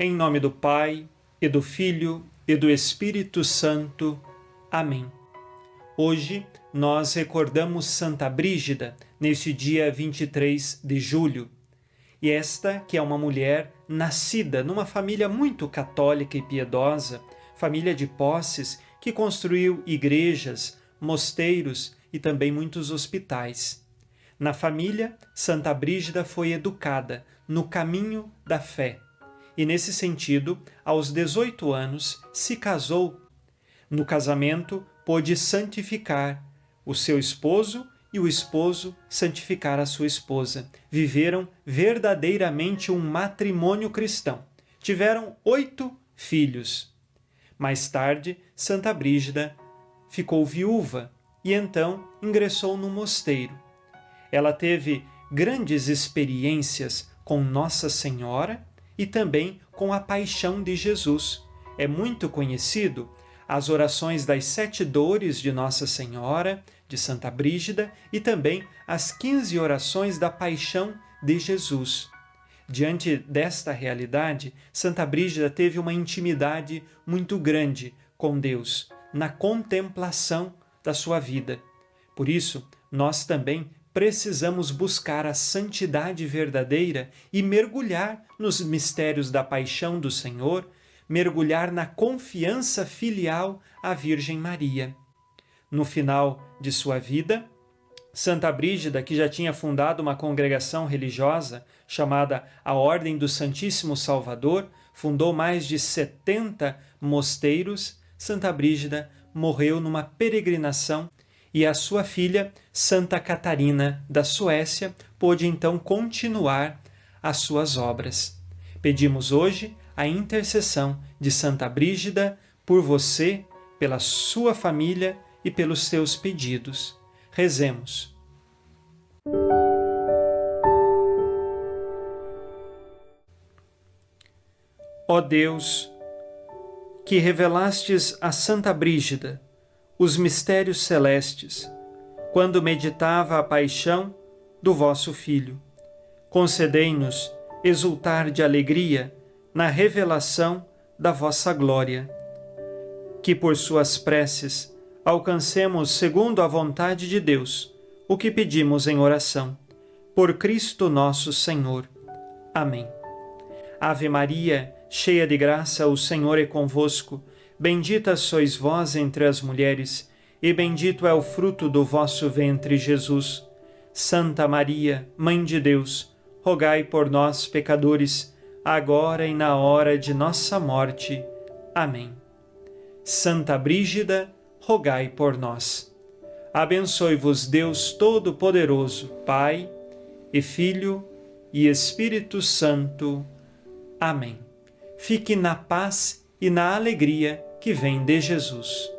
Em nome do Pai, e do Filho, e do Espírito Santo. Amém. Hoje nós recordamos Santa Brígida, neste dia 23 de julho. E esta, que é uma mulher nascida numa família muito católica e piedosa, família de posses, que construiu igrejas, mosteiros e também muitos hospitais. Na família, Santa Brígida foi educada no caminho da fé e, nesse sentido, aos 18 anos, se casou. No casamento, pôde santificar o seu esposo e o esposo santificar a sua esposa. Viveram verdadeiramente um matrimônio cristão. Tiveram oito filhos. Mais tarde, Santa Brígida ficou viúva e então ingressou no mosteiro. Ela teve grandes experiências com Nossa Senhora e também com a paixão de Jesus. É muito conhecido as orações das sete dores de Nossa Senhora, de Santa Brígida, e também as quinze orações da paixão de Jesus. Diante desta realidade, Santa Brígida teve uma intimidade muito grande com Deus, na contemplação da sua vida. Por isso, nós também precisamos buscar a santidade verdadeira e mergulhar nos mistérios da paixão do Senhor, mergulhar na confiança filial à Virgem Maria. No final de sua vida, Santa Brígida, que já tinha fundado uma congregação religiosa chamada a Ordem do Santíssimo Salvador, fundou mais de 70 mosteiros. Santa Brígida morreu numa peregrinação e a sua filha, Santa Catarina da Suécia, pôde então continuar as suas obras. Pedimos hoje a intercessão de Santa Brígida por você, pela sua família e pelos seus pedidos. Rezemos. Ó Deus, que revelastes a Santa Brígida, os mistérios celestes, quando meditava a paixão do vosso Filho. Concedei-nos exultar de alegria na revelação da vossa glória. Que por suas preces alcancemos, segundo a vontade de Deus, o que pedimos em oração. Por Cristo nosso Senhor. Amém. Ave Maria, cheia de graça, o Senhor é convosco. Bendita sois vós entre as mulheres, e bendito é o fruto do vosso ventre, Jesus. Santa Maria, Mãe de Deus, rogai por nós, pecadores, agora e na hora de nossa morte. Amém. Santa Brígida, rogai por nós. Abençoe-vos Deus Todo-Poderoso, Pai e Filho e Espírito Santo. Amém. Fique na paz e na alegria que vem de Jesus.